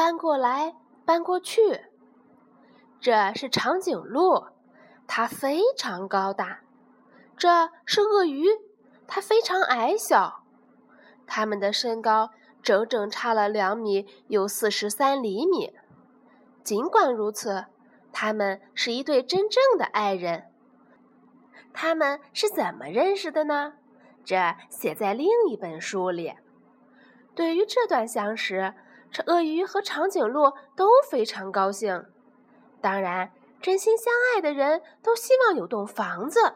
搬过来搬过去。这是长颈鹿，它非常高大；这是鳄鱼，它非常矮小。它们的身高整整差了两米有四十三厘米。尽管如此，他们是一对真正的爱人。他们是怎么认识的呢？这写在另一本书里。对于这段相识，这鳄鱼和长颈鹿都非常高兴。当然，真心相爱的人都希望有栋房子，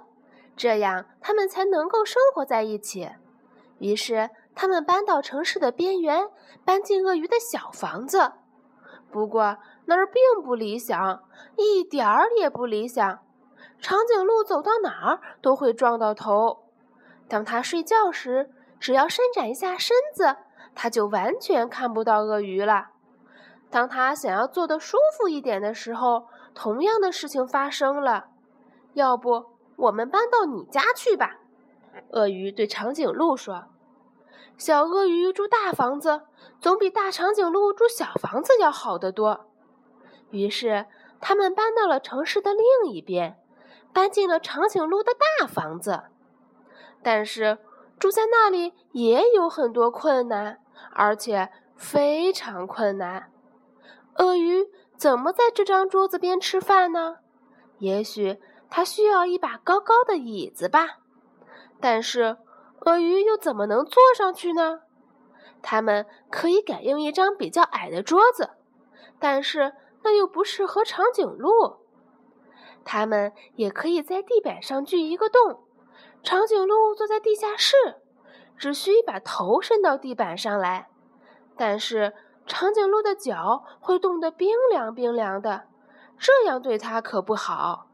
这样他们才能够生活在一起。于是，他们搬到城市的边缘，搬进鳄鱼的小房子。不过，那儿并不理想，一点儿也不理想。长颈鹿走到哪儿都会撞到头。当它睡觉时，只要伸展一下身子，他就完全看不到鳄鱼了。当他想要坐得舒服一点的时候，同样的事情发生了。要不，我们搬到你家去吧？鳄鱼对长颈鹿说。小鳄鱼住大房子，总比大长颈鹿住小房子要好得多。于是，他们搬到了城市的另一边，搬进了长颈鹿的大房子。但是，住在那里也有很多困难，而且非常困难。鳄鱼怎么在这张桌子边吃饭呢？也许它需要一把高高的椅子吧。但是。鳄鱼又怎么能坐上去呢？它们可以改用一张比较矮的桌子，但是那又不适合长颈鹿。它们也可以在地板上锯一个洞，长颈鹿坐在地下室，只需把头伸到地板上来。但是长颈鹿的脚会冻得冰凉冰凉的，这样对它可不好。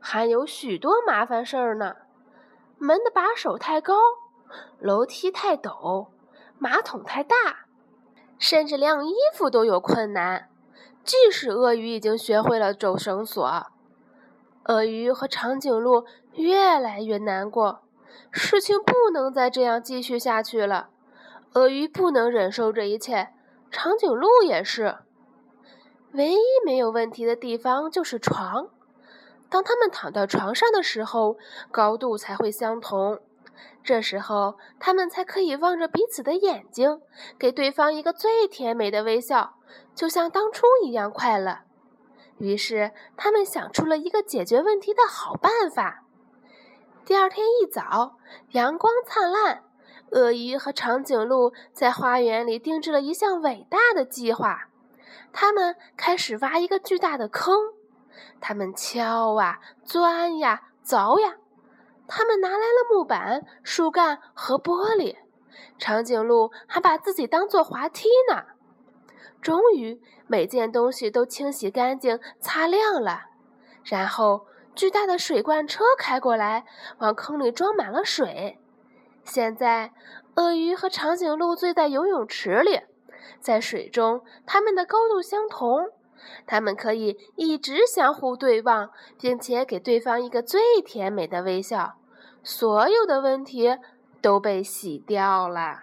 还有许多麻烦事儿呢。门的把手太高，楼梯太陡，马桶太大，甚至晾衣服都有困难。即使鳄鱼已经学会了走绳索，鳄鱼和长颈鹿越来越难过。事情不能再这样继续下去了。鳄鱼不能忍受这一切，长颈鹿也是。唯一没有问题的地方就是床。当他们躺到床上的时候，高度才会相同。这时候，他们才可以望着彼此的眼睛，给对方一个最甜美的微笑，就像当初一样快乐。于是，他们想出了一个解决问题的好办法。第二天一早，阳光灿烂，鳄鱼和长颈鹿在花园里定制了一项伟大的计划。他们开始挖一个巨大的坑。他们敲啊，钻呀，凿呀。他们拿来了木板、树干和玻璃。长颈鹿还把自己当做滑梯呢。终于，每件东西都清洗干净、擦亮了。然后，巨大的水罐车开过来，往坑里装满了水。现在，鳄鱼和长颈鹿醉在游泳池里，在水中，它们的高度相同。它们可以一直相互对望，并且给对方一个最甜美的微笑。所有的问题都被洗掉了。